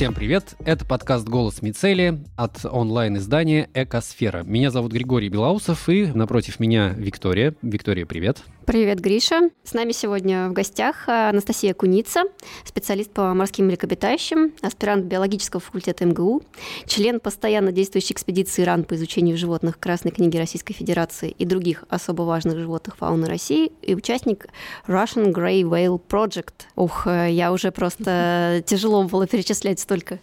Всем привет! Это подкаст «Голос Мицели» от онлайн-издания «Экосфера». Меня зовут Григорий Белоусов, и напротив меня Виктория. Виктория, привет! Привет, Гриша. С нами сегодня в гостях Анастасия Куница, специалист по морским млекопитающим, аспирант биологического факультета МГУ, член постоянно действующей экспедиции РАН по изучению животных Красной книги Российской Федерации и других особо важных животных фауны России и участник Russian Grey Whale Project. Ух, я уже просто тяжело было перечислять столько,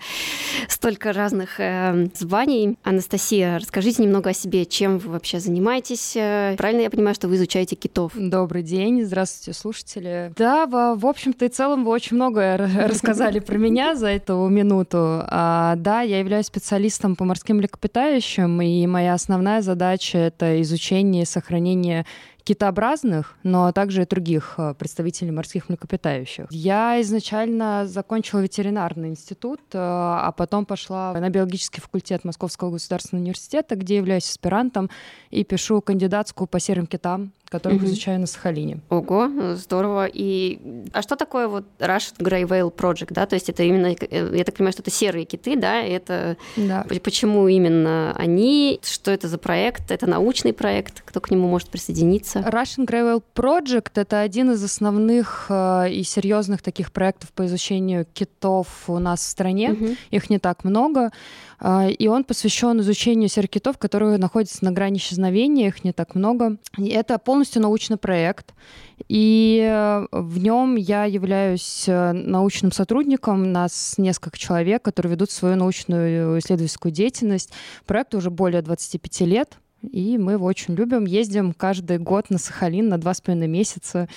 столько разных э, званий. Анастасия, расскажите немного о себе, чем вы вообще занимаетесь. Правильно я понимаю, что вы изучаете китов? Добрый день, здравствуйте, слушатели. Да, в, в общем-то и целом вы очень многое рассказали про меня за эту минуту. А, да, я являюсь специалистом по морским млекопитающим, и моя основная задача — это изучение и сохранение китообразных, но также и других э, представителей морских млекопитающих. Я изначально закончила ветеринарный институт, э, а потом пошла на биологический факультет Московского государственного университета, где являюсь аспирантом и пишу кандидатскую по серым китам которых угу. изучаю на Сахалине. Ого, здорово. И а что такое вот Russian Grey Whale Project, да? То есть это именно, э, я так понимаю, что это серые киты, да? Это да. почему именно они? Что это за проект? Это научный проект? Кто к нему может присоединиться? Russian Grey Whale Project это один из основных э, и серьезных таких проектов по изучению китов у нас в стране. Угу. Их не так много. Э, и он посвящен изучению серых китов, которые находятся на грани исчезновения, их не так много. И это полностью полностью научный проект, и э, в нем я являюсь э, научным сотрудником. Нас несколько человек, которые ведут свою научную исследовательскую деятельность. Проекту уже более 25 лет. И мы его очень любим. Ездим каждый год на Сахалин на два с половиной месяца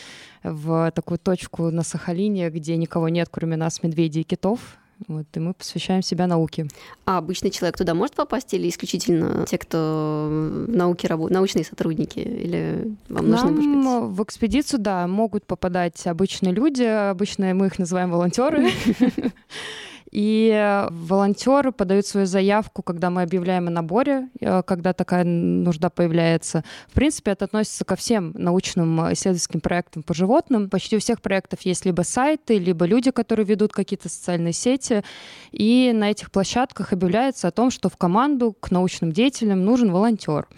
в такую точку на Сахалине, где никого нет, кроме нас, медведей и китов. Вот, и мы посвящаем себя науке. А обычный человек туда может попасть или исключительно те, кто в науке работают, научные сотрудники? Или вам нужны, может быть... в экспедицию, да, могут попадать обычные люди. Обычно мы их называем волонтеры. И волонтеры подают свою заявку, когда мы объявляем о наборе, э, когда такая нужда появляется. В принципе, это относится ко всем научным э, исследовательским проектам по животным. Почти у всех проектов есть либо сайты, либо люди, которые ведут какие-то социальные сети. И на этих площадках объявляется о том, что в команду к научным деятелям нужен волонтер.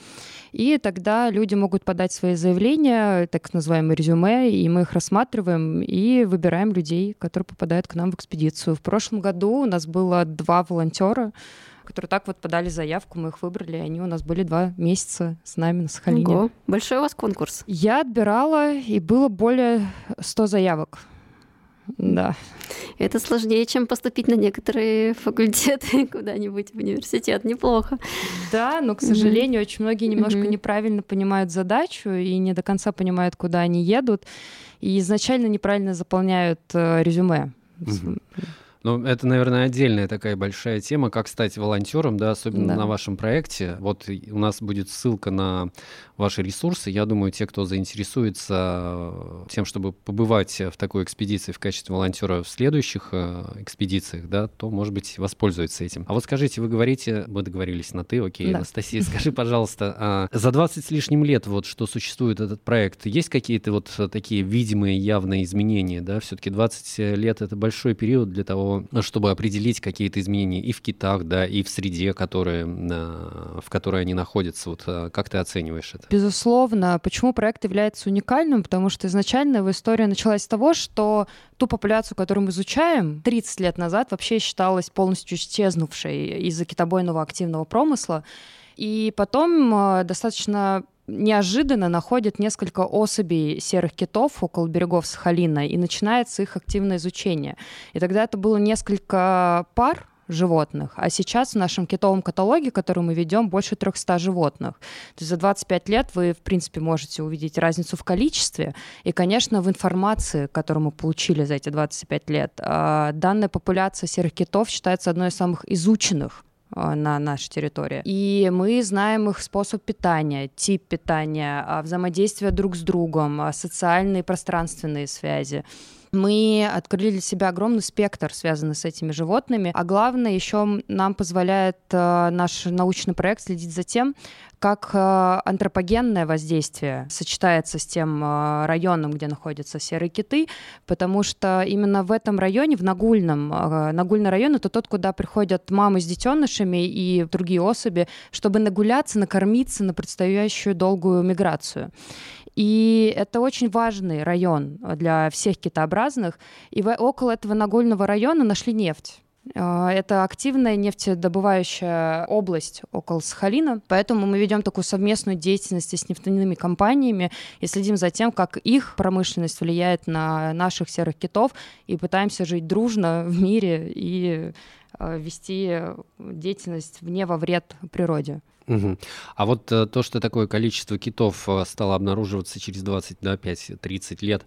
И тогда люди могут подать свои заявления, так называемые резюме, и мы их рассматриваем и выбираем людей, которые попадают к нам в экспедицию. В прошлом году у нас было два волонтера, которые так вот подали заявку, мы их выбрали, и они у нас были два месяца с нами на Сахалине. Ого. Большой у вас конкурс. Я отбирала, и было более 100 заявок. Да. Это сложнее, чем поступить на некоторые факультеты куда-нибудь в университет. Неплохо. Да, но, к сожалению, mm-hmm. очень многие немножко mm-hmm. неправильно понимают задачу и не до конца понимают, куда они едут. И изначально неправильно заполняют э, резюме. Mm-hmm. Ну, это, наверное, отдельная такая большая тема, как стать волонтером, да, особенно да. на вашем проекте. Вот у нас будет ссылка на ваши ресурсы. Я думаю, те, кто заинтересуется тем, чтобы побывать в такой экспедиции в качестве волонтера в следующих э, экспедициях, да, то, может быть, воспользуются этим. А вот скажите, вы говорите, мы договорились на ты, окей, да. Анастасия, скажи, пожалуйста, а за 20 с лишним лет, вот что существует этот проект, есть какие-то вот такие видимые, явные изменения, да? Все-таки 20 лет — это большой период для того, чтобы определить какие-то изменения и в китах, да, и в среде, которые, в которой они находятся. Вот а, как ты оцениваешь это? Безусловно. Почему проект является уникальным? Потому что изначально его история началась с того, что ту популяцию, которую мы изучаем, 30 лет назад вообще считалась полностью исчезнувшей из-за китобойного активного промысла. И потом а, достаточно неожиданно находят несколько особей серых китов около берегов Сахалина, и начинается их активное изучение. И тогда это было несколько пар животных. А сейчас в нашем китовом каталоге, который мы ведем, больше 300 животных. То есть за 25 лет вы, в принципе, можете увидеть разницу в количестве и, конечно, в информации, которую мы получили за эти 25 лет. А, данная популяция серых китов считается одной из самых изученных а, на нашей территории. И мы знаем их способ питания, тип питания, а, взаимодействие друг с другом, социальные пространственные связи. Мы открыли для себя огромный спектр, связанный с этими животными. А главное, еще нам позволяет э, наш научный проект следить за тем, как э, антропогенное воздействие сочетается с тем э, районом, где находятся серые киты, потому что именно в этом районе, в Нагульном, э, Нагульный район — это тот, куда приходят мамы с детенышами и другие особи, чтобы нагуляться, накормиться на предстоящую долгую миграцию. И это очень важный район для всех китообразных. И около этого Нагульного района нашли нефть. А, это активная нефтедобывающая область около Сахалина, поэтому мы ведем такую совместную деятельность с нефтяными компаниями и следим за тем, как их промышленность влияет на наших серых китов, и пытаемся жить дружно в мире и а, вести деятельность вне во вред природе. Угу. А вот э, то, что такое количество китов э, стало обнаруживаться через 25-30 лет,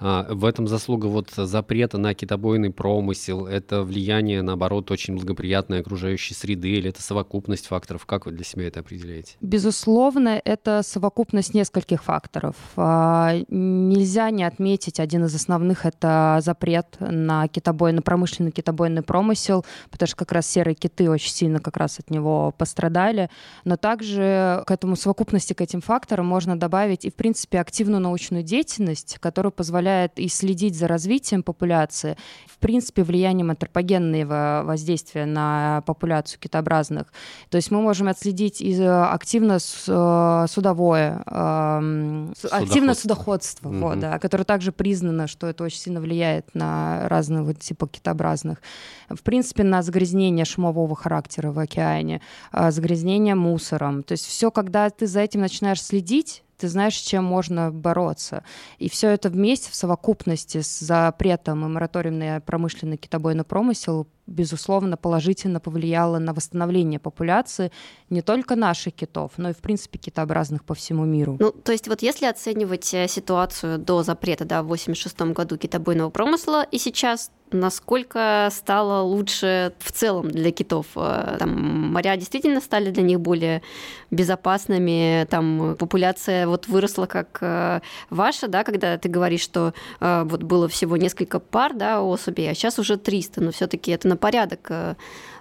э, в этом заслуга вот запрета на китобойный промысел, это влияние, наоборот, очень благоприятной окружающей среды, или это совокупность факторов? Как вы для себя это определяете? Безусловно, это совокупность нескольких факторов. Э, нельзя не отметить один из основных — это запрет на китобой, на промышленный китобойный промысел, потому что как раз серые киты очень сильно как раз от него пострадали но также к этому совокупности, к этим факторам можно добавить и, в принципе, активную научную деятельность, которая позволяет и следить за развитием популяции, в принципе, влиянием антропогенного воздействия на популяцию китообразных. То есть мы можем отследить и э, активно э, судовое, эм, активно судоходство, mm вот, да, которое также признано, что это очень сильно влияет на разные вот типа китообразных. В принципе, на загрязнение шумового характера в океане, э, загрязнение мусором. То есть все, когда ты за этим начинаешь следить, ты знаешь, с чем можно бороться. И все это вместе в совокупности с запретом и мораторием на промышленный китобойный промысел безусловно, положительно повлияло на восстановление популяции не только наших китов, но и, в принципе, китообразных по всему миру. Ну, то есть вот если оценивать э, ситуацию до запрета, да, в 86 году китобойного промысла и сейчас, насколько стало лучше в целом для китов? Э, там моря действительно стали для них более безопасными, там популяция вот выросла как э, ваша, да, когда ты говоришь, что вот было всего несколько пар, да, особей, а сейчас уже 300, но все таки это на порядок э,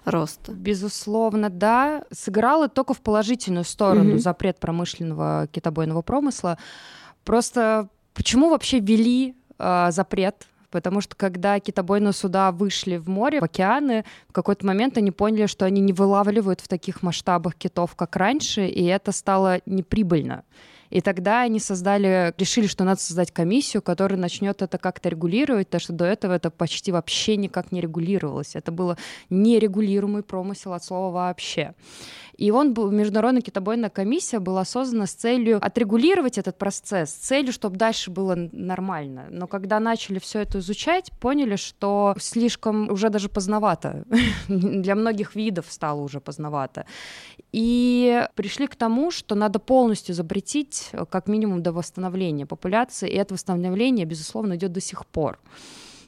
роста. Безусловно, да. Сыграло только в положительную сторону угу. запрет промышленного китобойного промысла. Просто почему вообще ввели э, запрет потому что когда китобойные суда вышли в море, в океаны, в какой-то момент они поняли, что они не вылавливают в таких масштабах китов, как раньше, и это стало неприбыльно. И тогда они создали, решили, что надо создать комиссию, которая начнет это как-то регулировать, потому что до этого это почти вообще никак не регулировалось. Это было нерегулируемый промысел от слова вообще. И он был, Международная китобойная комиссия была создана с целью отрегулировать этот процесс, с целью, чтобы дальше было нормально. Но когда начали все это изучать, поняли, что слишком уже даже поздновато. Для многих видов стало уже поздновато. И пришли к тому, что надо полностью запретить как минимум до восстановления популяции, и это восстановление, безусловно, идет до сих пор.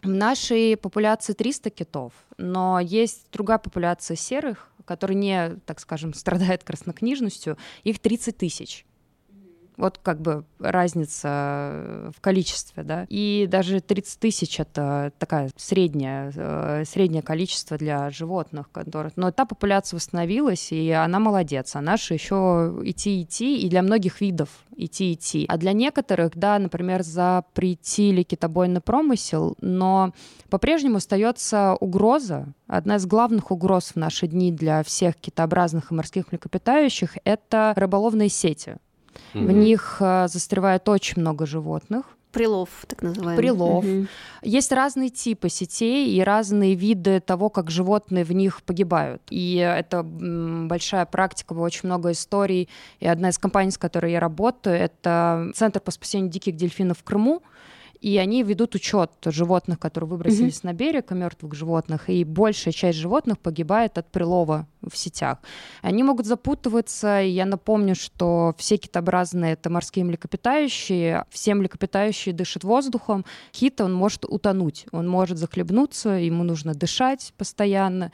В нашей популяции 300 китов, но есть другая популяция серых, которые не, так скажем, страдают краснокнижностью, их 30 тысяч. Вот как бы разница в количестве, да. И даже 30 тысяч — это такая средняя, э, среднее количество для животных, которых... Но та популяция восстановилась, и она молодец. А наши еще идти-идти, и для многих видов идти-идти. А для некоторых, да, например, запретили китобойный промысел, но по-прежнему остается угроза, одна из главных угроз в наши дни для всех китообразных и морских млекопитающих — это рыболовные сети. Mm-hmm. В них э, застревает очень много животных. Прилов, так называемый. Прилов. Угу. Есть разные типы сетей и разные виды того, как животные в них погибают. И это большая практика, очень много историй. И одна из компаний, с которой я работаю, это Центр по спасению диких дельфинов в Крыму и они ведут учет животных, которые выбросились mm-hmm. на берег, и мертвых животных, и большая часть животных погибает от прилова в сетях. Они могут запутываться, и я напомню, что все китообразные — это морские млекопитающие, все млекопитающие дышат воздухом, кит, он может утонуть, он может захлебнуться, ему нужно дышать постоянно,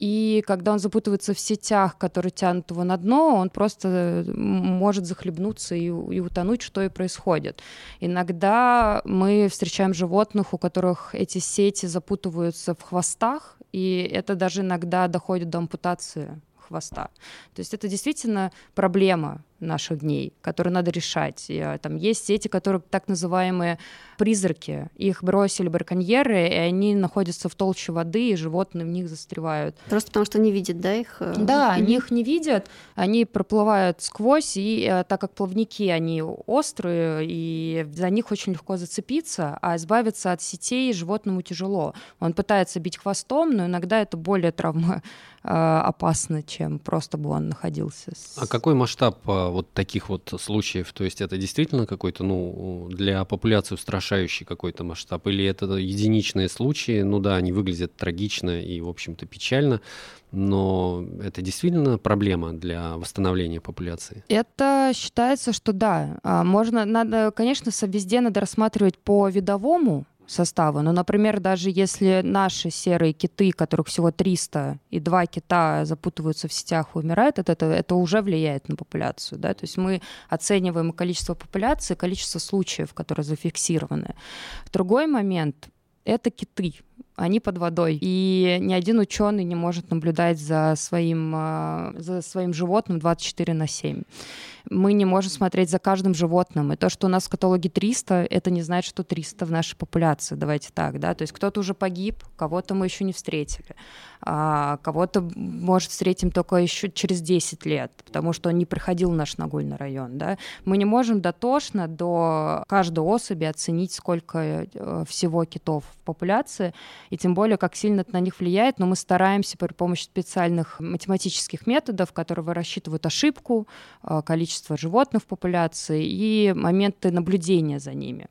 И когда он запутывается в сетях, которые тянут его на дно, он просто может захлебнуться и, и утонуть, что и происходит. Иногда мы встречаем животных, у которых эти сети запутываются в хвостах, и это даже иногда доходит до ампутации хвоста. То есть это действительно проблема наших дней, которые надо решать. А, там есть сети, которые так называемые призраки. Их бросили браконьеры, и они находятся в толще воды, и животные в них застревают. Просто потому что не видят, да, их? Э, да, они их не видят, они проплывают сквозь, и э, так как плавники, они острые, и за них очень легко зацепиться, а избавиться от сетей животному тяжело. Он пытается бить хвостом, но иногда это более травма э, опасно, чем просто бы он находился. А какой масштаб вот таких вот случаев? То есть это действительно какой-то, ну, для популяции устрашающий какой-то масштаб? Или это единичные случаи? Ну да, они выглядят трагично и, в общем-то, печально, но это действительно проблема для восстановления популяции? Это считается, что да. А, можно, надо, конечно, везде надо рассматривать по видовому, состава. Но, например, даже если наши серые киты, которых всего 300, и два кита запутываются в сетях и умирают от этого, это уже влияет на популяцию. Да? То есть мы оцениваем количество популяции, количество случаев, которые зафиксированы. Другой момент — это киты они под водой. И ни один ученый не может наблюдать за своим, а, за своим животным 24 на 7 мы не можем смотреть за каждым животным. И то, что у нас в каталоге 300, это не значит, что 300 в нашей популяции. Давайте так, да. То есть кто-то уже погиб, кого-то мы еще не встретили. А кого-то, может, встретим только еще через 10 лет, потому что он не приходил в наш Нагульный район, да. Мы не можем дотошно до каждой особи оценить, сколько э, всего китов в популяции, и тем более, как сильно это на них влияет, но мы стараемся при помощи специальных математических методов, которые рассчитывают ошибку, э, количество количество животных в популяции и моменты наблюдения за ними.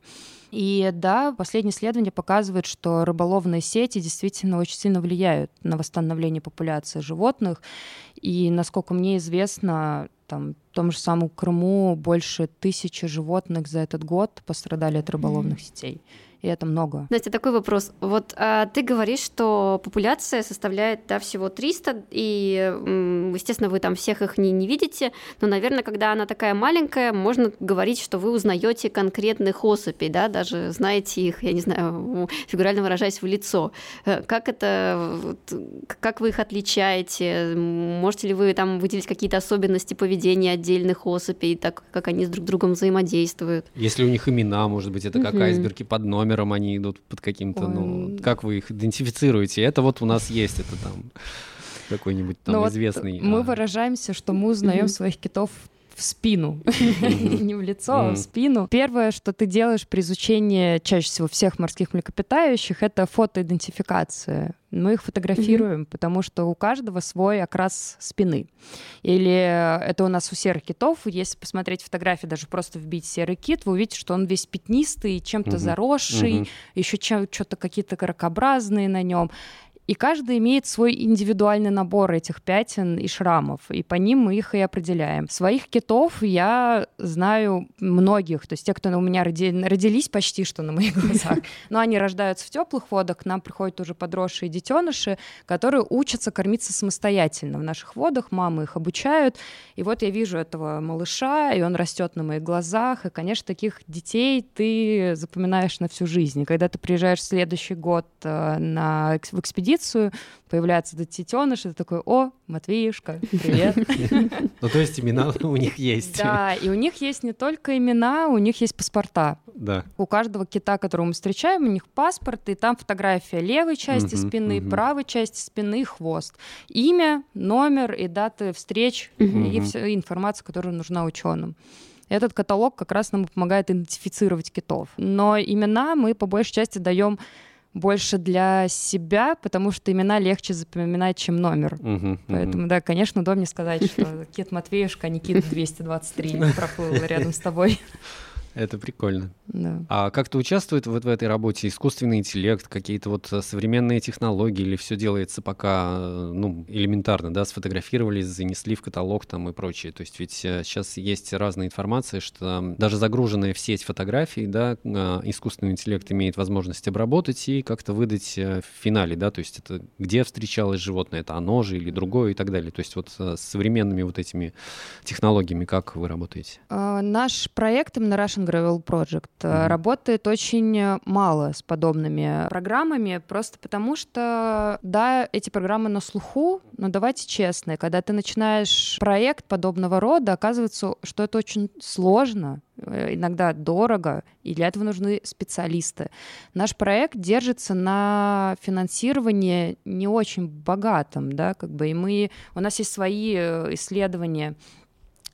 И да, последние исследования показывают, что рыболовные сети действительно очень сильно влияют на восстановление популяции животных. И, насколько мне известно, там, в том же самом Крыму больше тысячи животных за этот год пострадали от рыболовных сетей и это много. Настя, такой вопрос. Вот а, ты говоришь, что популяция составляет да, всего 300, и, естественно, вы там всех их не, не видите, но, наверное, когда она такая маленькая, можно говорить, что вы узнаете конкретных особей, да, даже знаете их, я не знаю, фигурально выражаясь, в лицо. Э, как это, как вы их отличаете? Можете ли вы там выделить какие-то особенности поведения отдельных особей, так как они с друг другом взаимодействуют? Если у них имена, может быть, это угу. как айсберги под номер номером они идут под каким-то, ну, как вы их идентифицируете? Это вот у нас есть, это там какой-нибудь там ну, известный. Вот мы а... выражаемся, что мы узнаем своих китов в спину, не в лицо, а в спину. Первое, что ты делаешь при изучении чаще всего всех морских млекопитающих, это фотоидентификация. Мы их фотографируем, потому что у каждого свой окрас спины. Или это у нас у серых китов. Если посмотреть фотографии, даже просто вбить серый кит, вы увидите, что он весь пятнистый, чем-то заросший, еще что-то какие-то ракообразные на нем. И каждый имеет свой индивидуальный набор этих пятен и шрамов, и по ним мы их и определяем. Своих китов я знаю многих, то есть те, кто у меня роди... родились почти что на моих глазах, но они рождаются в теплых водах, к нам приходят уже подросшие детеныши, которые учатся кормиться самостоятельно в наших водах, мамы их обучают, и вот я вижу этого малыша, и он растет на моих глазах, и, конечно, таких детей ты запоминаешь на всю жизнь. И когда ты приезжаешь в следующий год э, на, в экспедицию, экспедицию, появляется этот детеныш, и ты такой, о, Матвеюшка, привет. Ну, то есть имена у них есть. Да, и у них есть не только имена, у них есть паспорта. Да. У каждого кита, которого мы встречаем, у них паспорт, и там фотография левой части спины, правой части спины, хвост. Имя, номер и даты встреч, и вся информация, которая нужна ученым. Этот каталог как раз нам помогает идентифицировать китов. Но имена мы по большей части даем больше для себя, потому что имена легче запоминать, чем номер. Uh-huh, Поэтому, да, конечно, удобнее сказать, что Кит Матвеюшка, а не Кит 223 проплыл рядом с тобой. Это прикольно. Да. А как-то участвует вот в этой работе искусственный интеллект, какие-то вот э, современные технологии, или все делается пока, э, ну, элементарно, да, сфотографировали, занесли в каталог там и прочее. То есть ведь сейчас э, есть разная информация, что даже загруженные в сеть фотографии, да, искусственный интеллект имеет возможность обработать и как-то выдать в финале, да, то есть это где встречалось животное, это оно же или другое и так далее. То есть вот с современными вот этими технологиями как вы работаете? А, наш проект именно Russian Gravel Project mm-hmm. работает очень мало с подобными программами, просто потому что, да, эти программы на слуху, но давайте честно, когда ты начинаешь проект подобного рода, оказывается, что это очень сложно, э, иногда дорого, и для этого нужны специалисты. Наш проект держится на финансировании не очень богатом, да, как бы, и мы, у нас есть свои э, исследования,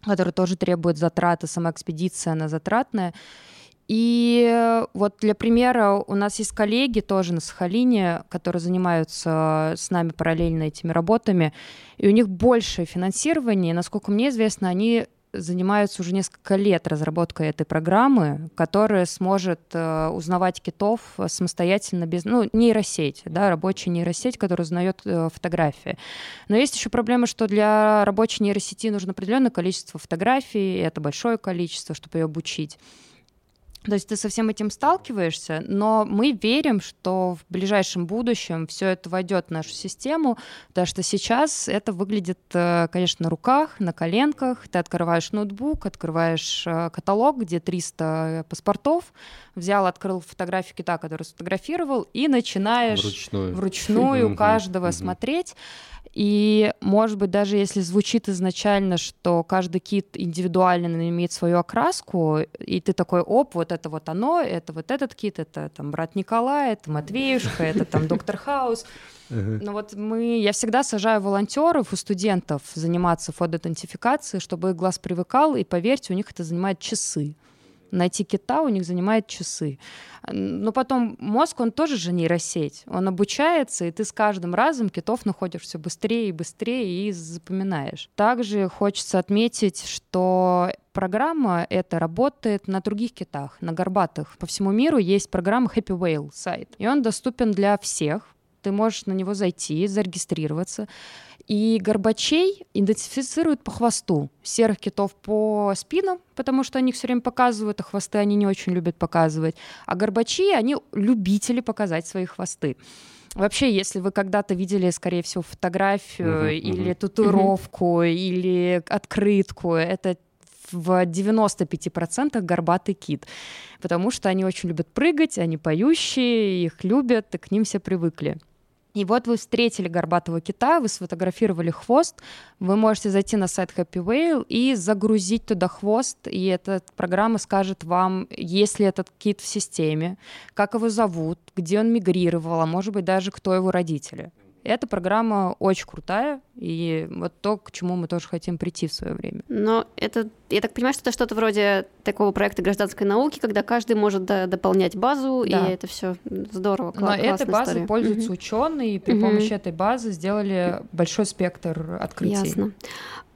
которые тоже требуют затраты, сама экспедиция, она затратная, и вот для примера у нас есть коллеги тоже на Сахалине, которые занимаются с нами параллельно этими работами, и у них большее финансирование, и, насколько мне известно, они занимаются уже несколько лет разработкой этой программы, которая сможет э, узнавать китов самостоятельно без, ну, нейросеть, да, рабочая нейросеть, которая узнает э, фотографии. Но есть еще проблема, что для рабочей нейросети нужно определенное количество фотографий, и это большое количество, чтобы ее обучить. То есть ты со всем этим сталкиваешься, но мы верим, что в ближайшем будущем все это войдет в нашу систему, потому что сейчас это выглядит, э, конечно, на руках, на коленках. Ты открываешь ноутбук, открываешь э, каталог, где 300 паспортов, взял, открыл фотографию кита, который сфотографировал, и начинаешь вручную, вручную каждого смотреть. И, может быть, даже если звучит изначально, что каждый кит индивидуально имеет свою окраску, и ты такой, оп, вот это вот оно, это вот этот кит, это там брат Николай, это Матвеюшка, это там доктор Хаус. Но вот мы, я всегда сажаю волонтеров у студентов заниматься фотоидентификацией, чтобы их глаз привыкал, и поверьте, у них это занимает часы найти кита у них занимает часы. Но потом мозг, он тоже же нейросеть. Он обучается, и ты с каждым разом китов находишь все быстрее и быстрее и запоминаешь. Также хочется отметить, что программа эта работает на других китах, на горбатых. По всему миру есть программа Happy Whale сайт, и он доступен для всех. Ты можешь на него зайти, зарегистрироваться. И горбачей идентифицируют по хвосту, серых китов по спинам, потому что они все время показывают, а хвосты они не очень любят показывать. А горбачи, они любители показать свои хвосты. Вообще, если вы когда-то видели, скорее всего, фотографию uh-huh, или uh-huh. татуировку uh-huh. или открытку, это в 95% горбатый кит, потому что они очень любят прыгать, они поющие, их любят, и к ним все привыкли. И вот вы встретили горбатого кита, вы сфотографировали хвост, вы можете зайти на сайт Happy Whale и загрузить туда хвост, и эта программа скажет вам, есть ли этот кит в системе, как его зовут, где он мигрировал, а может быть даже кто его родители. Эта программа очень крутая, и вот то, к чему мы тоже хотим прийти в свое время. Но это, я так понимаю, что это что-то вроде такого проекта гражданской науки, когда каждый может до, дополнять базу, да. и это все здорово. Но этой базой история. пользуются угу. ученые, и при угу. помощи этой базы сделали большой спектр открытий. Ясно.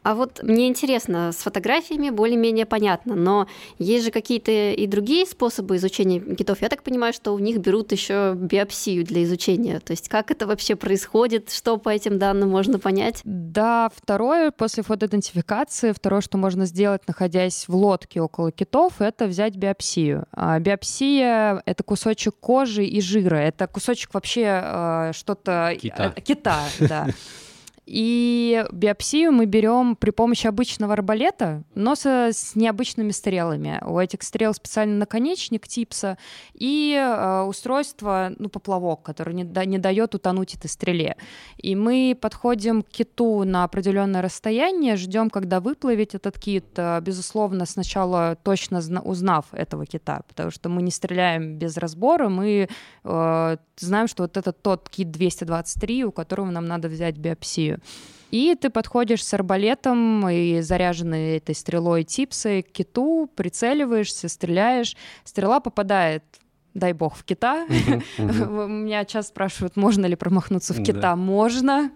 А вот мне интересно, с фотографиями более-менее понятно, но есть же какие-то и другие способы изучения китов. Я так понимаю, что у них берут еще биопсию для изучения. То есть как это вообще происходит, что по этим данным можно понять? Да, второе, после фотоидентификации, второе, что можно сделать, находясь в лодке около китов, это взять биопсию. А биопсия — это кусочек кожи и жира. Это кусочек вообще э, что-то... Кита. Э, кита, да. И биопсию мы берем при помощи обычного арбалета, но со, с необычными стрелами. У этих стрел специальный наконечник типса и э, устройство, ну, поплавок, который не, да, не дает утонуть этой стреле. И мы подходим к киту на определенное расстояние, ждем, когда выплывет этот кит, э, безусловно, сначала точно узнав этого кита, потому что мы не стреляем без разбора, мы э, знаем, что вот это тот кит 223, у которого нам надо взять биопсию. И ты подходишь с арбалетом и заряженной этой стрелой типсой к киту, прицеливаешься, стреляешь. Стрела попадает дай бог, в кита. Меня часто спрашивают, можно ли промахнуться в кита. Можно.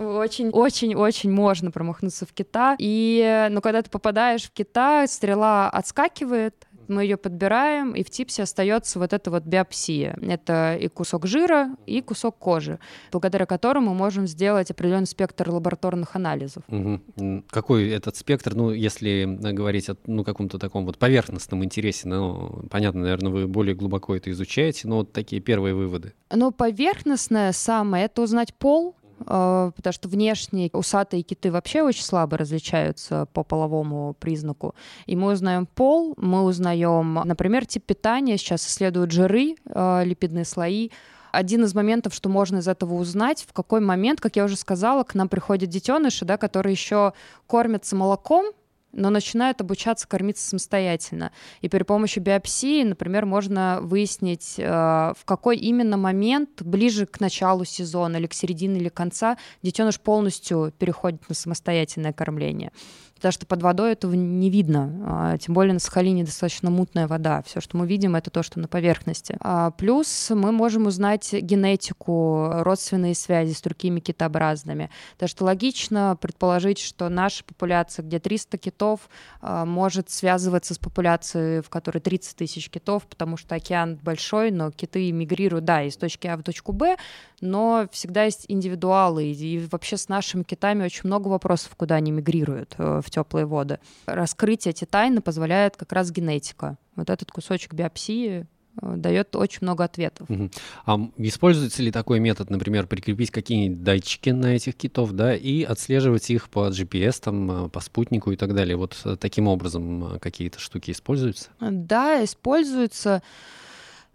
Очень-очень-очень можно промахнуться в кита. И, но когда ты попадаешь в кита, стрела отскакивает, мы ее подбираем, и в типсе остается вот эта вот биопсия. Это и кусок жира, и кусок кожи, благодаря которому мы можем сделать определенный спектр лабораторных анализов. Угу. Какой этот спектр, ну, если говорить о ну, каком-то таком вот поверхностном интересе, ну, понятно, наверное, вы более глубоко это изучаете, но вот такие первые выводы. Ну, поверхностное самое — это узнать пол, потому что внешние усатые киты вообще очень слабо различаются по половому признаку. И мы узнаем пол, мы узнаем, например, тип питания, сейчас исследуют жиры, а, липидные слои, один из моментов, что можно из этого узнать, в какой момент, как я уже сказала, к нам приходят детеныши, да, которые еще кормятся молоком, но начинают обучаться кормиться самостоятельно. И при помощи биопсии, например, можно выяснить, э, в какой именно момент, ближе к началу сезона или к середине или конца, детеныш полностью переходит на самостоятельное кормление потому что под водой этого не видно. А, тем более на Сахалине достаточно мутная вода. Все, что мы видим, это то, что на поверхности. А, плюс мы можем узнать генетику, родственные связи с другими китообразными. Так что логично предположить, что наша популяция, где 300 китов, а, может связываться с популяцией, в которой 30 тысяч китов, потому что океан большой, но киты мигрируют, да, из точки А в точку Б, но всегда есть индивидуалы. И вообще с нашими китами очень много вопросов, куда они мигрируют э, в теплые воды. Раскрыть эти тайны позволяет как раз генетика. Вот этот кусочек биопсии э, дает очень много ответов. Угу. А используется ли такой метод, например, прикрепить какие-нибудь датчики на этих китов, да, и отслеживать их по GPS, там, э, по спутнику и так далее? Вот таким образом какие-то штуки используются? Да, используются.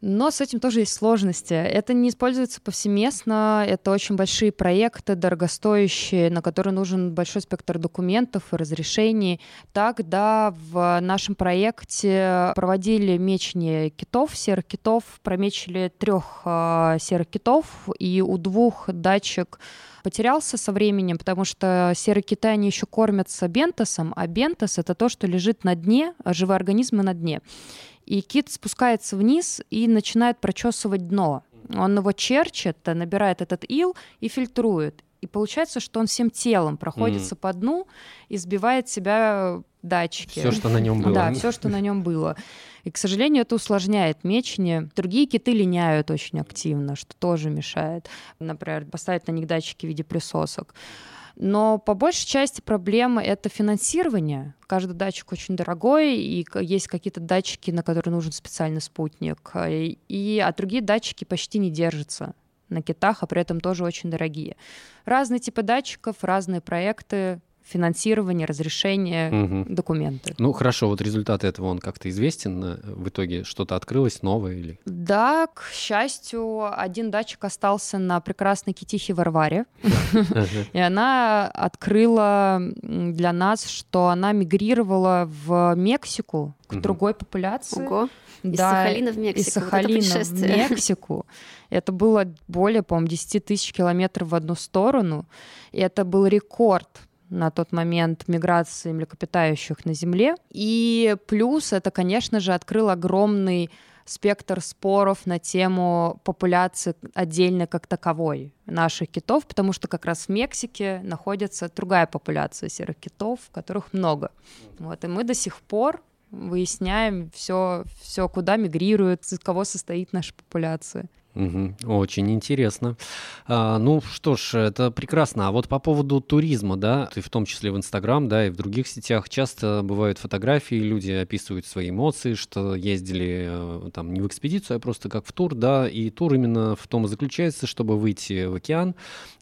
Но с этим тоже есть сложности. Это не используется повсеместно, это очень большие проекты, дорогостоящие, на которые нужен большой спектр документов и разрешений. Так, да, в нашем проекте проводили мечение китов, серых китов, промечили трех э, серых китов, и у двух датчик потерялся со временем, потому что серые киты, они еще кормятся бентосом, а бентос — это то, что лежит на дне, а живые организмы на дне и кит спускается вниз и начинает прочесывать дно. Он его черчит, набирает этот ил и фильтрует. И получается, что он всем телом проходится mm. по дну и сбивает себя датчики. Все, что на нем было. Да, все, что на нем было. И, к сожалению, это усложняет мечение. Другие киты линяют очень активно, что тоже мешает. Например, поставить на них датчики в виде присосок. Но по большей части проблема — это финансирование. Каждый датчик очень дорогой, и есть какие-то датчики, на которые нужен специальный спутник. И, а другие датчики почти не держатся на китах, а при этом тоже очень дорогие. Разные типы датчиков, разные проекты, финансирование, разрешение, угу. документы. Ну хорошо, вот результат этого он как-то известен. Э, в итоге что-то открылось новое или? Да, к счастью, один датчик остался на прекрасной китихе Варваре, и она открыла для нас, что она мигрировала в Мексику к другой популяции. Ого. Из да, Сахалина в Мексику. Из Сахалина вот в Мексику. Это было более, по-моему, 10 тысяч километров в одну сторону. И это был рекорд на тот момент миграции млекопитающих на Земле. И плюс это, конечно же, открыл огромный спектр споров на тему популяции отдельно как таковой наших китов, потому что как раз в Мексике находится другая популяция серых китов, которых много. Вот, и мы до сих пор выясняем все, все, куда мигрируют, из кого состоит наша популяция. Очень интересно. А, ну что ж, это прекрасно. А вот по поводу туризма, да, и в том числе в Инстаграм, да, и в других сетях часто бывают фотографии, люди описывают свои эмоции, что ездили э, там не в экспедицию, а просто как в тур, да, и тур именно в том и заключается, чтобы выйти в океан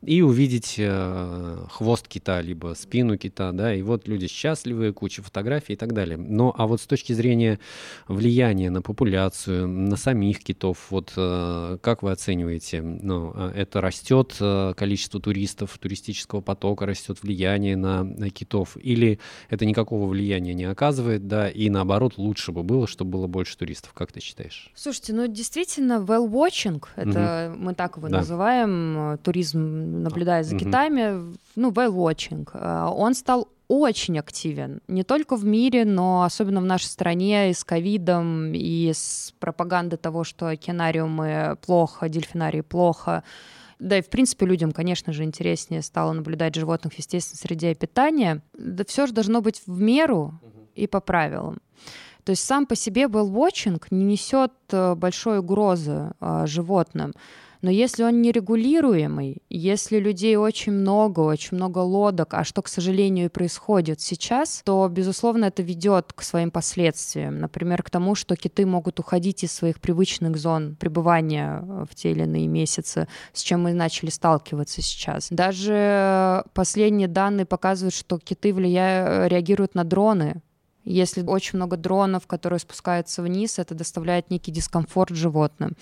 и увидеть э, хвост кита, либо спину кита, да, и вот люди счастливые, куча фотографий и так далее. Но а вот с точки зрения влияния на популяцию, на самих китов, вот э, как вы оцениваете? Ну, а, это растет э, количество туристов, туристического потока, растет влияние на, на китов? Или это никакого влияния не оказывает, да, и наоборот лучше бы было, чтобы было больше туристов? Как ты считаешь? Слушайте, ну действительно, well watching, это угу. мы так его да. называем, э, туризм, наблюдая за угу. китами, ну, well watching. Э, он стал очень активен, не только в мире, но особенно в нашей стране и с ковидом, и с пропагандой того, что океанариумы плохо, дельфинарии плохо. Да и, в принципе, людям, конечно же, интереснее стало наблюдать животных в естественной среде и питания. Да все же должно быть в меру и по правилам. То есть сам по себе whale-watching не несет э, большой угрозы э, животным. Но если он нерегулируемый, если людей очень много, очень много лодок, а что, к сожалению, и происходит сейчас, то, безусловно, это ведет к своим последствиям. Например, к тому, что киты могут уходить из своих привычных зон пребывания э, в те или иные месяцы, с чем мы начали сталкиваться сейчас. Даже последние данные показывают, что киты влияют, реагируют на дроны, если очень много дронов, которые спускаются вниз, это доставляет некий дискомфорт животным.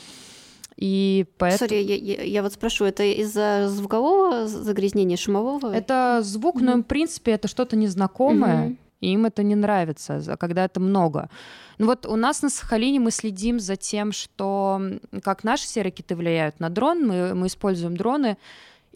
И поэтому... Сори, я, я, я вот спрошу, это из-за звукового загрязнения, шумового? Это звук, mm-hmm. но, в принципе, это что-то незнакомое, mm-hmm. и им это не нравится, когда это много. Ну вот у нас на Сахалине мы следим за тем, что как наши серые киты влияют на дрон, мы, мы используем дроны,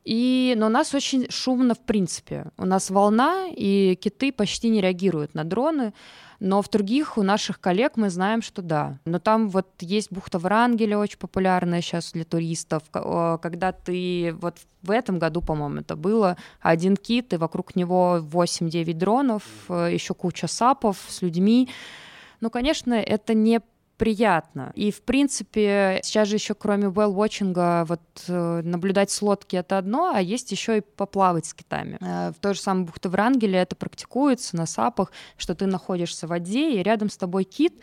и, но у нас очень шумно в принципе. У нас волна, и киты почти не реагируют на дроны. Но в других у наших коллег мы знаем, что да. Но там вот есть бухта Врангеля, очень популярная сейчас для туристов. Когда ты вот в этом году, по-моему, это было, один кит, и вокруг него 8-9 дронов, э, еще куча сапов с людьми. Ну, конечно, это не приятно. И, в принципе, сейчас же еще кроме whale-watching, вот э, наблюдать с лодки — это одно, а есть еще и поплавать с китами. Э, в той же самой бухте Врангеля это практикуется на сапах, что ты находишься в воде, и рядом с тобой кит,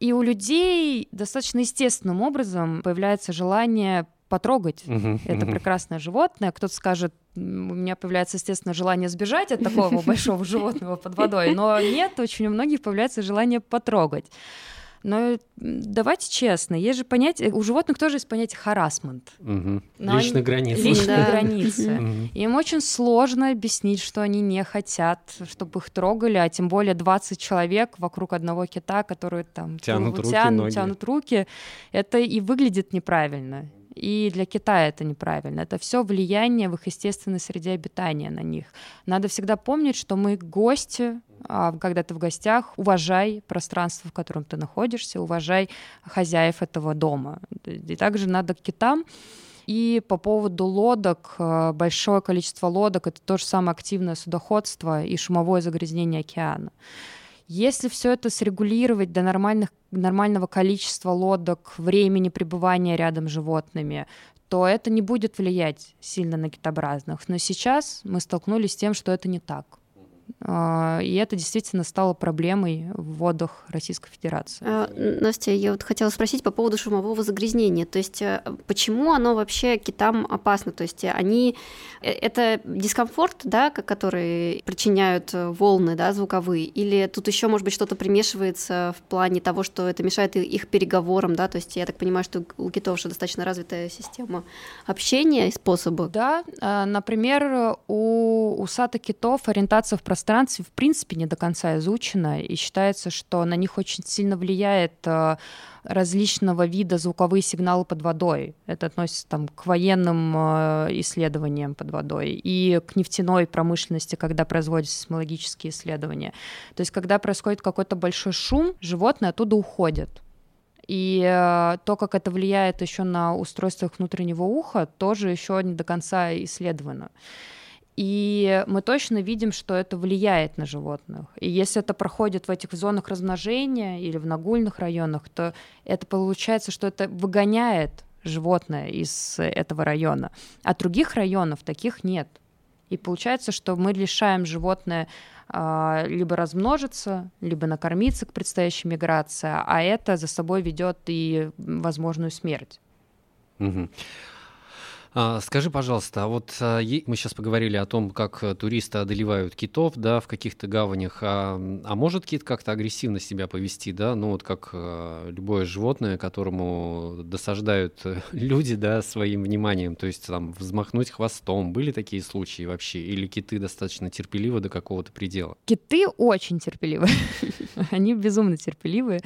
и у людей достаточно естественным образом появляется желание потрогать uh-huh, это uh-huh. прекрасное животное. Кто-то скажет, у меня появляется, естественно, желание сбежать от такого большого животного под водой, но нет, очень у многих появляется желание потрогать. Но давайте честно, есть же понятие, у животных тоже есть понятие харасмент. Угу. Личные они, границы. Личные да. границы. Им очень сложно объяснить, что они не хотят, чтобы их трогали, а тем более 20 человек вокруг одного кита, которые там тянут, руки, тянут, ноги. тянут руки. Это и выглядит неправильно. И для Китая это неправильно. Это все влияние в их естественной среде обитания на них. Надо всегда помнить, что мы гости, а когда ты в гостях, уважай пространство, в котором ты находишься, уважай хозяев этого дома. И также надо к китам и по поводу лодок, э, большое количество лодок — это то же самое активное судоходство и шумовое загрязнение океана. Если все это срегулировать до нормальных, нормального количества лодок, времени пребывания рядом с животными, то это не будет влиять сильно на китообразных. Но сейчас мы столкнулись с тем, что это не так. А, и это действительно стало проблемой в водах Российской Федерации. А, Настя, я вот хотела спросить по поводу шумового загрязнения. То есть э, почему оно вообще китам опасно? То есть они... Э, это дискомфорт, да, который причиняют э, волны да, звуковые? Или тут еще, может быть, что-то примешивается в плане того, что это мешает их переговорам? Да? То есть я так понимаю, что у китов же достаточно развитая система общения и способы. Да, например, у усатых китов ориентация в пространстве в принципе не до конца изучена, и считается, что на них очень сильно влияет э, различного вида звуковые сигналы под водой. Это относится там, к военным э, исследованиям под водой и к нефтяной промышленности, когда производятся сейсмологические исследования. То есть, когда происходит какой-то большой шум, животные оттуда уходят. И э, то, как это влияет еще на устройство их внутреннего уха, тоже еще не до конца исследовано. И мы точно видим, что это влияет на животных. И если это проходит в этих зонах размножения или в нагульных районах, то это получается, что это выгоняет животное из этого района. А других районов таких нет. И получается, что мы лишаем животное а, либо размножиться, либо накормиться к предстоящей миграции, а это за собой ведет и возможную смерть. Угу. А, скажи, пожалуйста, а вот а, мы сейчас поговорили о том, как э, туристы одолевают китов, да, в каких-то гаванях, а, а может кит как-то агрессивно себя повести, да, ну вот как любое животное, которому досаждают э, люди, да, своим вниманием, то есть там взмахнуть хвостом, были такие случаи вообще, или киты достаточно терпеливы до какого-то предела? Киты очень терпеливы, они безумно терпеливые.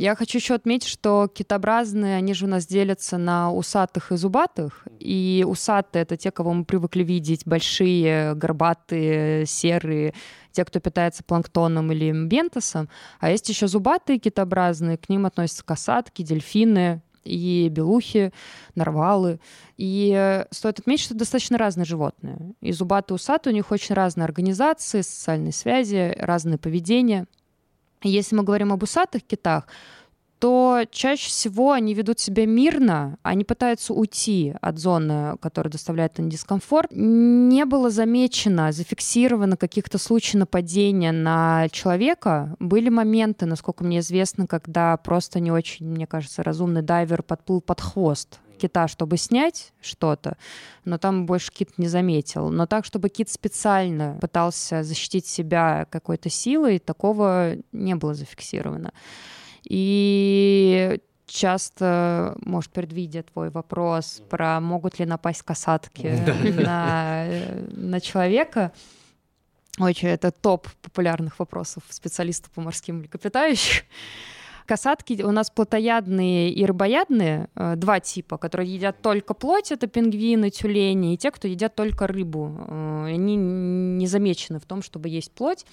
Я хочу еще отметить, что китообразные, они же у нас делятся на усатых и зубатых. И усатые — это те, кого мы привыкли видеть, большие, горбатые, серые, те, кто питается планктоном или бентосом. А есть еще зубатые китообразные, к ним относятся касатки, дельфины, и белухи, нарвалы. И стоит отметить, что достаточно разные животные. И зубатые, усатые, у них очень разные организации, социальные связи, разное поведение — Если мы говорим об усатых китах, то чаще всего они ведут себя мирно, они пытаются уйти от зоны, которая доставляет им дискомфорт. Не было замечено, зафиксировано каких-то случаев нападения на человека. Были моменты, насколько мне известно, когда просто не очень, мне кажется, разумный дайвер подплыл под хвост кита, чтобы снять что-то, но там больше кит не заметил. Но так, чтобы кит специально пытался защитить себя какой-то силой, такого не было зафиксировано. И часто, может, предвидя твой вопрос про могут ли напасть касатки на, на человека, очень это топ популярных вопросов специалистов по морским млекопитающим. Касатки у нас плотоядные и рыбоядные, э, два типа, которые едят только плоть, это пингвины, тюлени, и те, кто едят только рыбу. Э, они не замечены в том, чтобы есть плоть.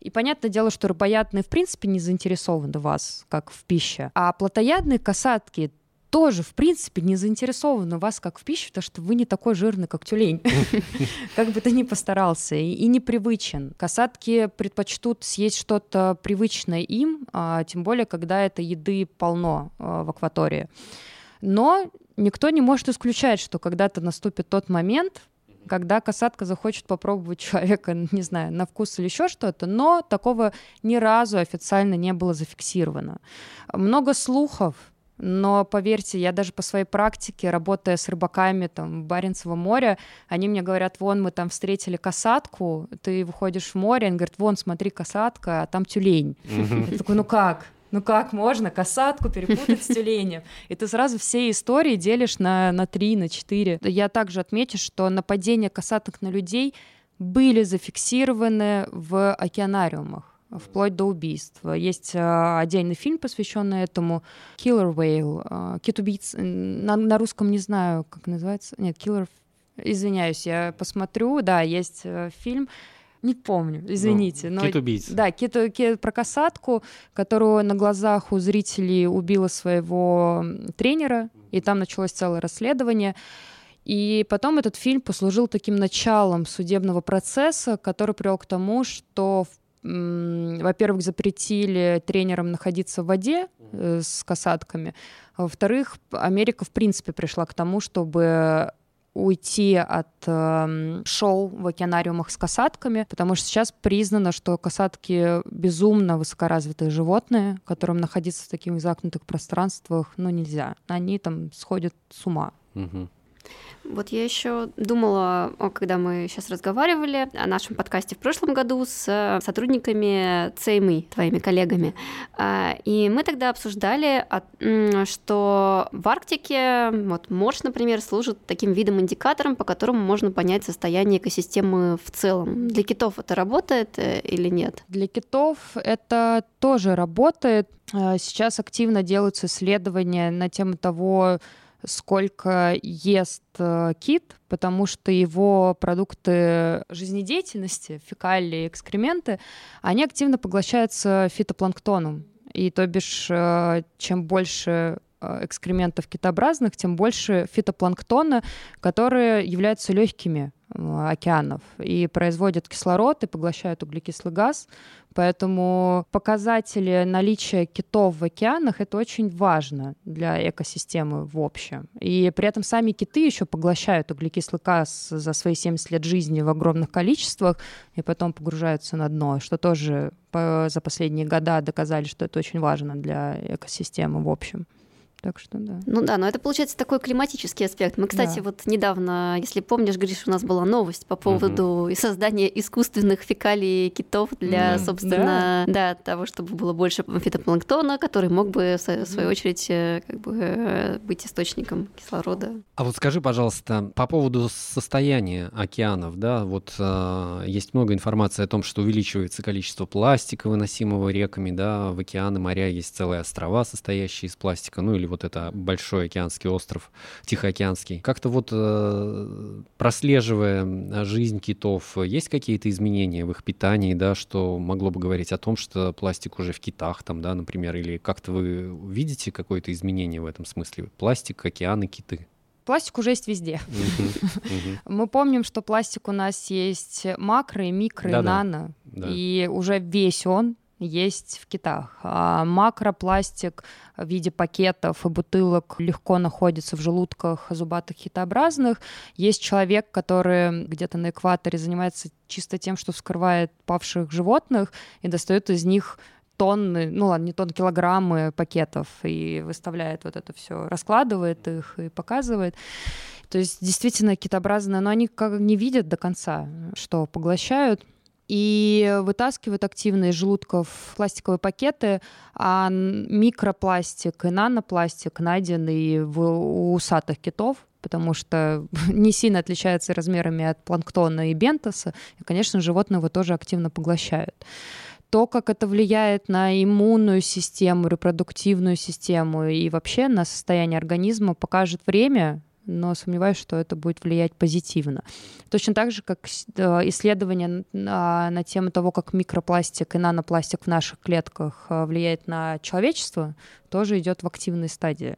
И понятное дело, что рыбоядные в принципе не заинтересованы в вас, как в пище. А плотоядные касатки тоже, в принципе, не заинтересованы в вас как в пище, потому что вы не такой жирный, как тюлень. Как бы ты ни постарался. И непривычен. Касатки предпочтут съесть что-то привычное им, а, тем более, когда это еды полно а, в акватории. Но никто не может исключать, что когда-то наступит тот момент, когда касатка захочет попробовать человека, не знаю, на вкус или еще что-то, но такого ни разу официально не было зафиксировано. Много слухов, но поверьте, я даже по своей практике, работая с рыбаками там в Баренцево море, они мне говорят, вон мы там встретили касатку, ты выходишь в море, он говорит, вон смотри касатка, а там тюлень. Я такой, ну как? Ну как можно касатку перепутать с тюленем? И ты сразу все истории делишь на, на три, на четыре. Я также отмечу, что нападения касаток на людей были зафиксированы в океанариумах вплоть до убийства. Есть э, отдельный фильм, посвященный этому Killer Whale, э, кит-убийц. На, на русском не знаю, как называется. Нет, Killer... Извиняюсь, я посмотрю. Да, есть э, фильм не помню, извините. Ну, кит-убийца. Да, кит, кит, про касатку, которую на глазах у зрителей убила своего тренера, и там началось целое расследование. И потом этот фильм послужил таким началом судебного процесса, который привел к тому, что во-первых, запретили тренерам находиться в воде э, с касатками, а во-вторых, Америка в принципе пришла к тому, чтобы уйти от э, шоу в океанариумах с касатками, потому что сейчас признано, что касатки безумно высокоразвитые животные, которым находиться в таких загнутых пространствах, ну, нельзя. Они там сходят с ума. Угу. Вот я еще думала, когда мы сейчас разговаривали о нашем подкасте в прошлом году с сотрудниками ЦМИ, твоими коллегами, а, и мы тогда обсуждали, что в Арктике вот морж, например, служит таким видом индикатором, по которому можно понять состояние экосистемы в целом. Для китов это работает э, или нет? Для китов это тоже работает. А, сейчас активно делаются исследования на тему того, сколько ест э, кит, потому что его продукты жизнедеятельности, фекалии, экскременты, они активно поглощаются фитопланктоном. И то бишь, э, чем больше э, экскрементов китообразных, тем больше фитопланктона, которые являются легкими океанов и производят кислород и поглощают углекислый газ. Поэтому показатели наличия китов в океанах это очень важно для экосистемы в общем. И при этом сами киты еще поглощают углекислый газ за свои 70 лет жизни в огромных количествах и потом погружаются на дно, что тоже за последние года доказали, что это очень важно для экосистемы в общем. Так что да. Ну да, но это получается такой климатический аспект. Мы, кстати, да. вот недавно, если помнишь, Гриш, у нас была новость по поводу угу. создания искусственных фекалий китов для, mm, собственно, да. да, того, чтобы было больше фитопланктона, который мог бы, в свою очередь, э, как бы э, быть источником кислорода. А вот скажи, пожалуйста, по поводу состояния океанов, да, вот э, есть много информации о том, что увеличивается количество пластика, выносимого реками, да, в океаны, моря есть целые острова, состоящие из пластика, ну или вот это большой океанский остров, Тихоокеанский. Как-то вот э, прослеживая жизнь китов, есть какие-то изменения в их питании, да, что могло бы говорить о том, что пластик уже в китах там, да, например, или как-то вы видите какое-то изменение в этом смысле? Пластик, океаны, киты? Пластик уже есть везде. Мы помним, что пластик у нас есть макро микро и нано. И уже весь он есть в китах. А макропластик в виде пакетов и бутылок легко находится в желудках зубатых китообразных. Есть человек, который где-то на экваторе занимается чисто тем, что вскрывает павших животных и достает из них тонны, ну ладно, не тонны, килограммы пакетов и выставляет вот это все, раскладывает их и показывает. То есть действительно китообразные, но они как не видят до конца, что поглощают и вытаскивают активно из желудков пластиковые пакеты, а микропластик и нанопластик найдены в, у усатых китов, потому что не сильно отличается размерами от планктона и бентоса, и, конечно, животные его тоже активно поглощают. То, как это влияет на иммунную систему, репродуктивную систему и вообще на состояние организма, покажет время, но сомневаюсь, что это будет влиять позитивно. Точно так же, как исследования на, на тему того, как микропластик и нанопластик в наших клетках э, влияет на человечество, тоже идет в активной стадии.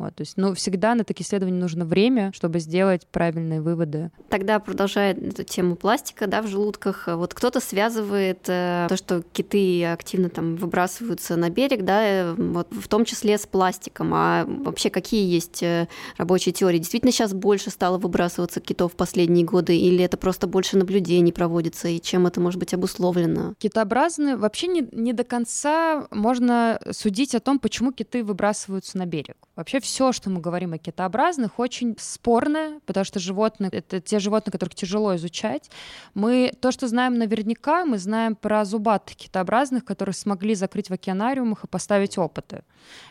Вот, то есть, ну, всегда на такие исследования нужно время, чтобы сделать правильные выводы. Тогда, продолжая эту тему пластика, да, в желудках, вот кто-то связывает э, то, что киты активно там выбрасываются на берег, да, э, вот, в том числе с пластиком. А вообще какие есть э, рабочие теории? Действительно сейчас больше стало выбрасываться китов в последние годы, или это просто больше наблюдений проводится, и чем это может быть обусловлено? Китообразные вообще не, не до конца можно судить о том, почему киты выбрасываются на берег. Вообще все, что мы говорим о китообразных, очень спорное, потому что животные — это те животные, которых тяжело изучать. Мы то, что знаем наверняка, мы знаем про зубатых китообразных, которые смогли закрыть в океанариумах и поставить опыты.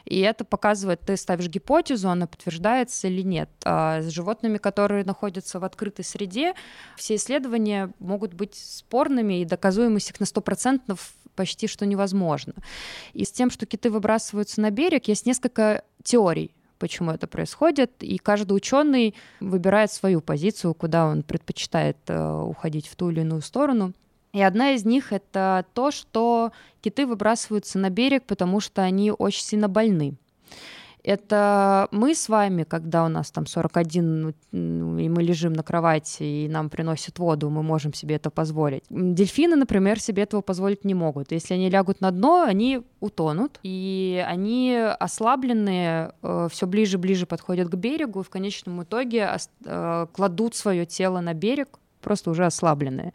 И это показывает, ты ставишь гипотезу, она подтверждается или нет. А с животными, которые находятся в открытой среде, все исследования могут быть спорными, и доказуемость их на 100% почти что невозможно. И с тем, что киты выбрасываются на берег, есть несколько теорий почему это происходит, и каждый ученый выбирает свою позицию, куда он предпочитает э, уходить в ту или иную сторону. И одна из них это то, что киты выбрасываются на берег, потому что они очень сильно больны. Это мы с вами, когда у нас там 41, ну, и мы лежим на кровати, и нам приносят воду, мы можем себе это позволить. Дельфины, например, себе этого позволить не могут. Если они лягут на дно, они утонут, и они ослабленные э, все ближе и ближе подходят к берегу, и в конечном итоге э, кладут свое тело на берег, просто уже ослабленные.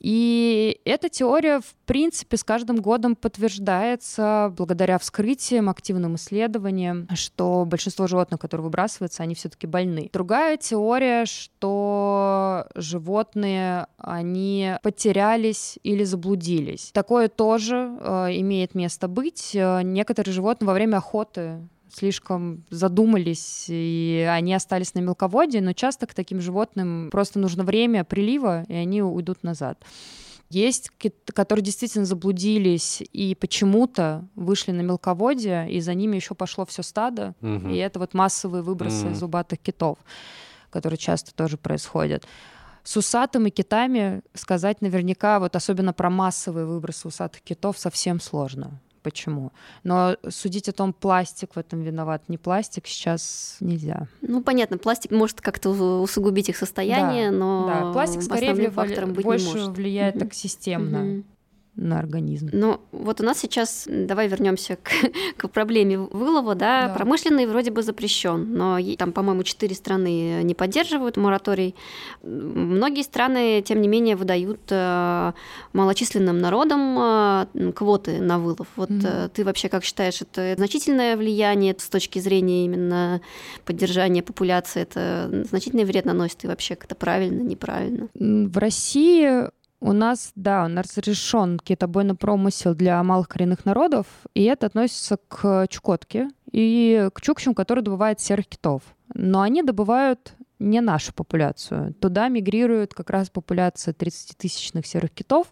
И эта теория, в принципе, с каждым годом подтверждается благодаря вскрытиям, активным исследованиям, что большинство животных, которые выбрасываются, они все-таки больны. Другая теория, что животные, они потерялись или заблудились. Такое тоже э, имеет место быть. Э, некоторые животные во время охоты слишком задумались, и они остались на мелководье, но часто к таким животным просто нужно время прилива, и они уйдут назад. Есть, которые действительно заблудились и почему-то вышли на мелководье, и за ними еще пошло все стадо. Угу. И это вот массовые выбросы угу. зубатых китов, которые часто тоже происходят. С усатым и китами сказать наверняка, вот особенно про массовые выбросы усатых китов, совсем сложно почему. Но судить о том, пластик в этом виноват, не пластик, сейчас нельзя. Ну, понятно, пластик может как-то усугубить их состояние, да, но да. пластик скорее фактором быть больше не может. влияет так системно на организм. Ну, вот у нас сейчас, давай вернемся к, к проблеме вылова, да? да, промышленный вроде бы запрещен, но там, по-моему, четыре страны не поддерживают мораторий. Многие страны, тем не менее, выдают э, малочисленным народам э, квоты на вылов. Вот mm-hmm. ты вообще как считаешь, это значительное влияние с точки зрения именно поддержания популяции? Это значительный вред наносит и вообще как-то правильно, неправильно? В России у нас, да, у нас разрешен китобойный промысел для малых коренных народов, и это относится к Чукотке и к чукчам, которые добывают серых китов. Но они добывают не нашу популяцию. Туда мигрирует как раз популяция 30-тысячных серых китов.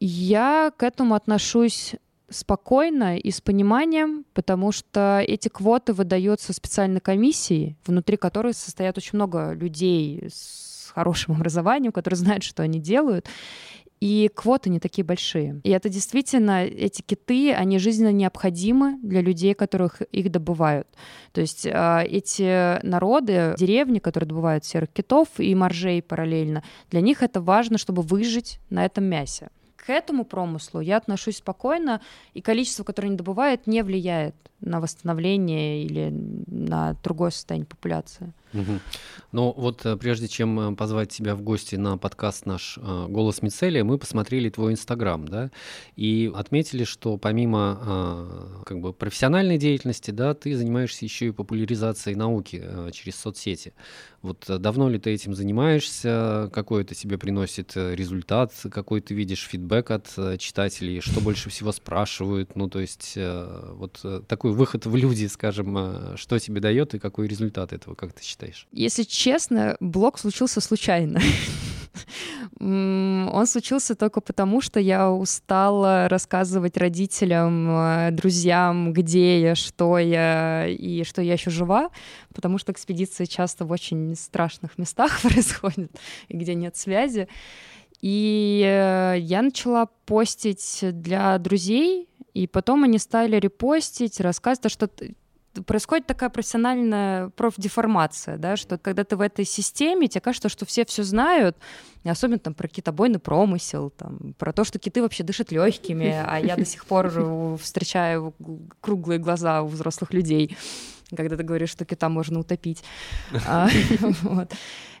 Я к этому отношусь спокойно и с пониманием, потому что эти квоты выдаются специальной комиссией, внутри которой состоят очень много людей с хорошим образованием, которые знают, что они делают. И квоты не такие большие. И это действительно, эти киты, они жизненно необходимы для людей, которых их добывают. То есть э, эти народы, деревни, которые добывают серых китов и моржей параллельно, для них это важно, чтобы выжить на этом мясе к этому промыслу я отношусь спокойно, и количество, которое они добывают, не влияет на восстановление или на другое состояние популяции. Угу. Ну вот э, прежде чем э, позвать тебя в гости на подкаст наш э, «Голос Мицелия», мы посмотрели твой Инстаграм, да, и отметили, что помимо как бы профессиональной деятельности, да, ты занимаешься еще и популяризацией науки через соцсети. Вот давно ли ты этим занимаешься? Какой это тебе приносит результат? Какой ты видишь фидбэк от читателей? Что больше всего спрашивают? Ну, то есть вот такой выход в люди, скажем, что тебе дает и какой результат этого, как ты считаешь? Если честно, блог случился случайно. Он случился только потому, что я устала рассказывать родителям, э, друзьям, где я, что я и что я еще жива, потому что экспедиции часто в очень страшных местах происходят, где нет связи. И э, я начала постить для друзей, и потом они стали репостить, рассказывать, что происходит такая профессиональная профдеформация, да, что когда ты в этой системе, тебе кажется, что все все знают, особенно там про китобойный промысел, там, про то, что киты вообще дышат легкими, а я до сих пор встречаю круглые глаза у взрослых людей, когда ты говоришь, что кита можно утопить. А,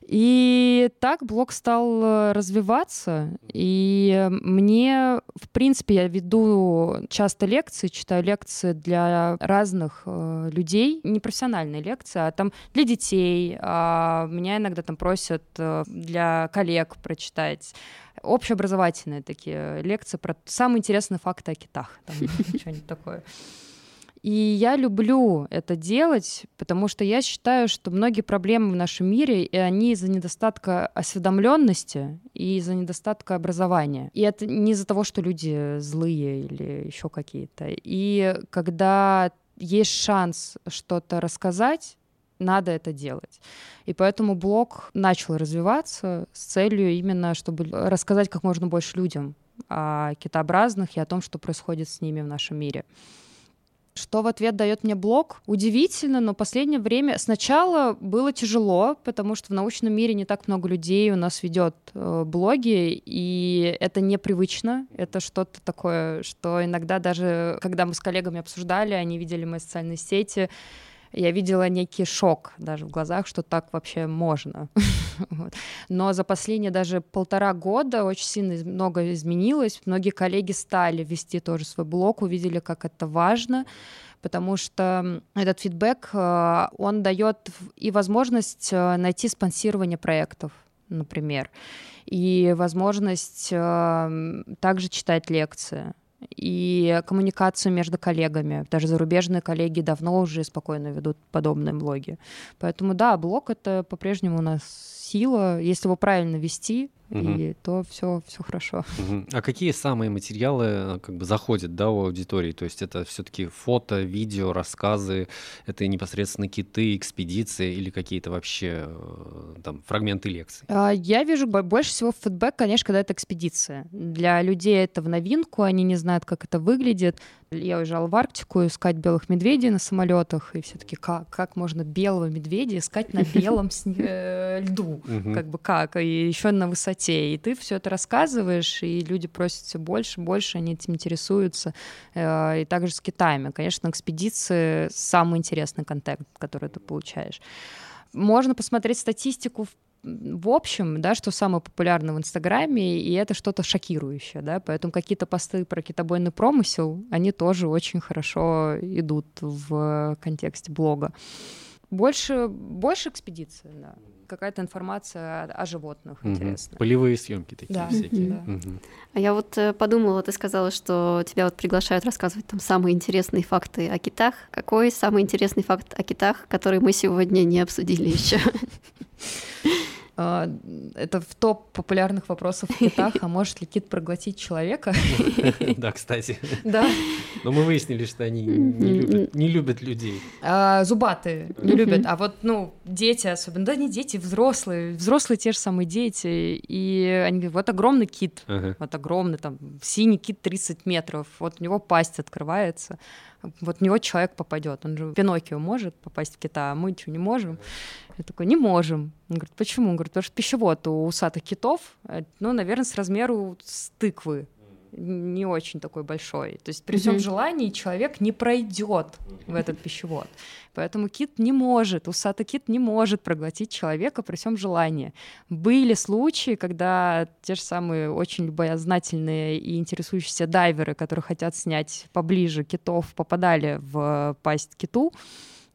И так блог стал э, развиваться, и мне, в принципе, я веду часто лекции, читаю лекции для разных э, людей, не профессиональные лекции, а там для детей, а меня иногда там просят э, для коллег прочитать. Общеобразовательные такие лекции про самые интересные факты о китах, там что-нибудь такое. И я люблю это делать, потому что я считаю, что многие проблемы в нашем мире, и они из-за недостатка осведомленности и из-за недостатка образования. И это не из-за того, что люди злые или еще какие-то. И когда есть шанс что-то рассказать, надо это делать. И поэтому блог начал развиваться с целью именно, чтобы рассказать как можно больше людям о китообразных и о том, что происходит с ними в нашем мире. Что в ответ дает мне блог? Удивительно, но последнее время сначала было тяжело, потому что в научном мире не так много людей у нас ведет э, блоги, и это непривычно. Это что-то такое, что иногда даже, когда мы с коллегами обсуждали, они видели мои социальные сети, я видела некий шок даже в глазах, что так вообще можно. Но за последние даже полтора года очень сильно много изменилось. Многие коллеги стали вести тоже свой блог, увидели, как это важно потому что этот фидбэк, э, он дает и возможность э, найти спонсирование проектов, например, и возможность э, также читать лекции и коммуникацию между коллегами. Даже зарубежные коллеги давно уже спокойно ведут подобные блоги. Поэтому да, блог это по-прежнему у нас сила, если его правильно вести, угу. и то все, все хорошо. Угу. А какие самые материалы э, как бы заходят да, у аудитории? То есть это все-таки фото, видео, рассказы, это непосредственно киты, экспедиции или какие-то вообще э, там фрагменты лекций? А, я вижу больше всего фидбэк, конечно, когда это экспедиция. Для людей это в новинку, они не знают, как это выглядит. Я уезжала в Арктику искать белых медведей на самолетах, и все-таки как, как можно белого медведя искать на белом э, льду? Как бы как? И еще на высоте. И ты все это рассказываешь, и люди просят все больше, больше, они этим интересуются. Э, и также с Китаями. Конечно, экспедиции — самый интересный контент, который ты получаешь. Можно посмотреть статистику в в общем, да, что самое популярное в Инстаграме, и это что-то шокирующее, да, поэтому какие-то посты про китобойный промысел, они тоже очень хорошо идут в контексте блога. Больше, больше экспедиции, да. Какая-то информация о, о животных угу. интересная. Полевые съемки такие да. всякие. Да. Угу. А я вот э, подумала, ты сказала, что тебя вот приглашают рассказывать там самые интересные факты о китах. Какой самый интересный факт о китах, который мы сегодня не обсудили еще? А, это в топ популярных вопросов в китах, а может ли кит проглотить человека? Да, кстати. Да. Но мы выяснили, что они не любят, людей. А, зубатые не любят, а вот, ну, дети особенно, да не дети, взрослые, взрослые те же самые дети, и они говорят, вот огромный кит, вот огромный, там, синий кит 30 метров, вот у него пасть открывается, вот в него человек попадет. Он же Пиноккио может попасть в кита, а мы что, не можем? Я такой, не можем. Он говорит, почему? Он говорит, потому что пищевод у усатых китов, э, ну, наверное, с размеру с тыквы. Не очень такой большой. То есть при всем желании человек не пройдет в этот пищевод. Поэтому кит не может, усатый кит не может проглотить человека при всем желании. Были случаи, когда те же самые очень любознательные и интересующиеся дайверы, которые хотят снять поближе китов, попадали в пасть киту,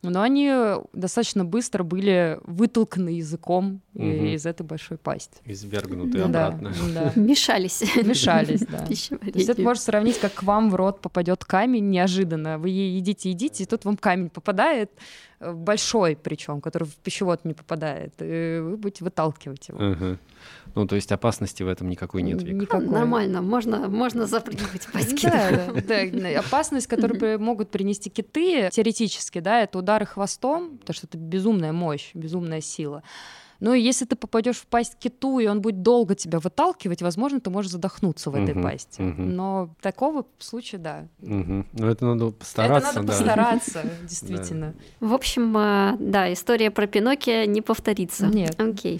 но они достаточно быстро были вытолканы языком угу. из этой большой пасти. Извергнуты да, обратно. Да. Мешались. Мешались, да. То есть это можно сравнить, как к вам в рот попадет камень неожиданно. Вы едите, едите, и тут вам камень попадает, э, большой причем, который в пищевод не попадает, и вы будете выталкивать его. Угу. Ну, то есть опасности в этом никакой нет, Вика? Никакой. Нормально, можно, можно запрыгивать по да, да, опасность, которую могут принести киты, теоретически, да, это удары хвостом, потому что это безумная мощь, безумная сила. Ну и если ты попадешь в пасть киту, и он будет долго тебя выталкивать, возможно, ты можешь задохнуться в этой uh-huh, пасти. Uh-huh. Но такого случая, да. Uh-huh. Но это надо постараться. Это надо да. постараться, действительно. В общем, а, да, история про Пиноккио не повторится. Нет. Окей.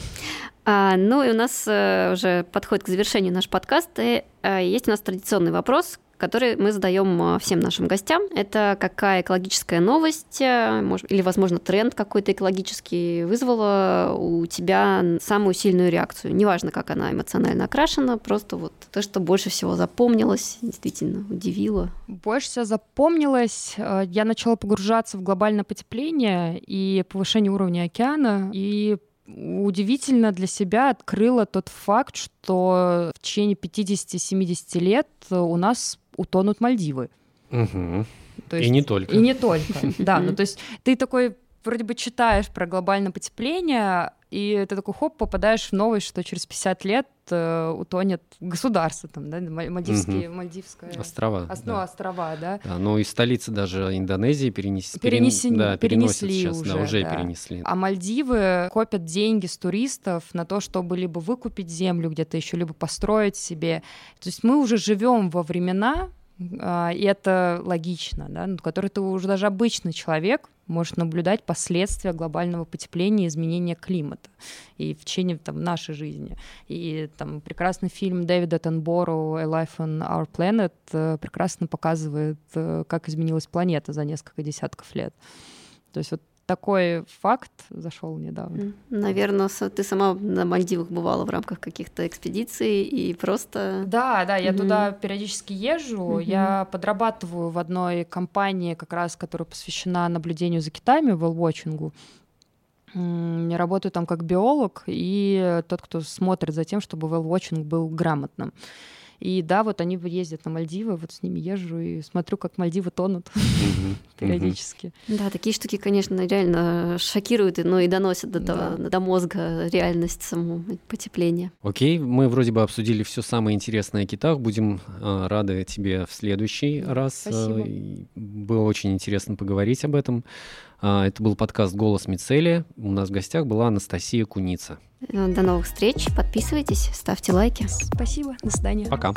А, ну и у нас э, уже подходит к завершению наш подкаст. И э, есть у нас традиционный вопрос, который мы задаем а, всем нашим гостям. Это какая экологическая новость э, или, возможно, тренд какой-то экологический вызвала у тебя самую сильную реакцию. Неважно, как она эмоционально окрашена, просто вот то, что больше всего запомнилось, действительно удивило. Больше всего запомнилось, э, я начала погружаться в глобальное потепление и повышение уровня океана, и удивительно для себя открыла тот факт, что в течение 50-70 лет у нас утонут Мальдивы. Угу. То есть, и не только. И не только, да. Ну, то есть ты такой вроде бы читаешь про глобальное потепление, и ты такой хоп, попадаешь в новость, что через 50 лет э, утонет государство, там, да, Мальдивские, угу. Мальдивское... Острова. Ос, да. Ну, острова, да. да. Ну, и столицы даже Индонезии перенес... Перенеси... перен... да, перенесли сейчас, уже. Да, уже да. перенесли. А Мальдивы копят деньги с туристов на то, чтобы либо выкупить землю где-то еще, либо построить себе. То есть мы уже живем во времена, и это логично, да, в которой ты уже даже обычный человек может наблюдать последствия глобального потепления и изменения климата и в течение там, нашей жизни. И там прекрасный фильм Дэвида Тенборо «A Life on Our Planet» прекрасно показывает, э, как изменилась планета за несколько десятков лет. То есть вот такой факт зашел недавно. Наверное, ты сама на Мальдивах бывала в рамках каких-то экспедиций и просто... Да, да, я mm-hmm. туда периодически езжу. Mm-hmm. Я подрабатываю в одной компании, как раз, которая посвящена наблюдению за китами, whale-watching. Я работаю там как биолог и тот, кто смотрит за тем, чтобы whale-watching был грамотным. И да, вот они ездят на Мальдивы, вот с ними езжу и смотрю, как Мальдивы тонут периодически. Да, такие штуки, конечно, реально шокируют, но и доносят до мозга реальность самого потепления. Окей, мы вроде бы обсудили все самое интересное о китах. Будем э, рады тебе в следующий раз. Спасибо. Было очень интересно поговорить об этом. А, это был подкаст «Голос Мицелия». У нас в гостях была Анастасия Куница. До новых встреч. Подписывайтесь, ставьте лайки. Спасибо. До свидания. Пока.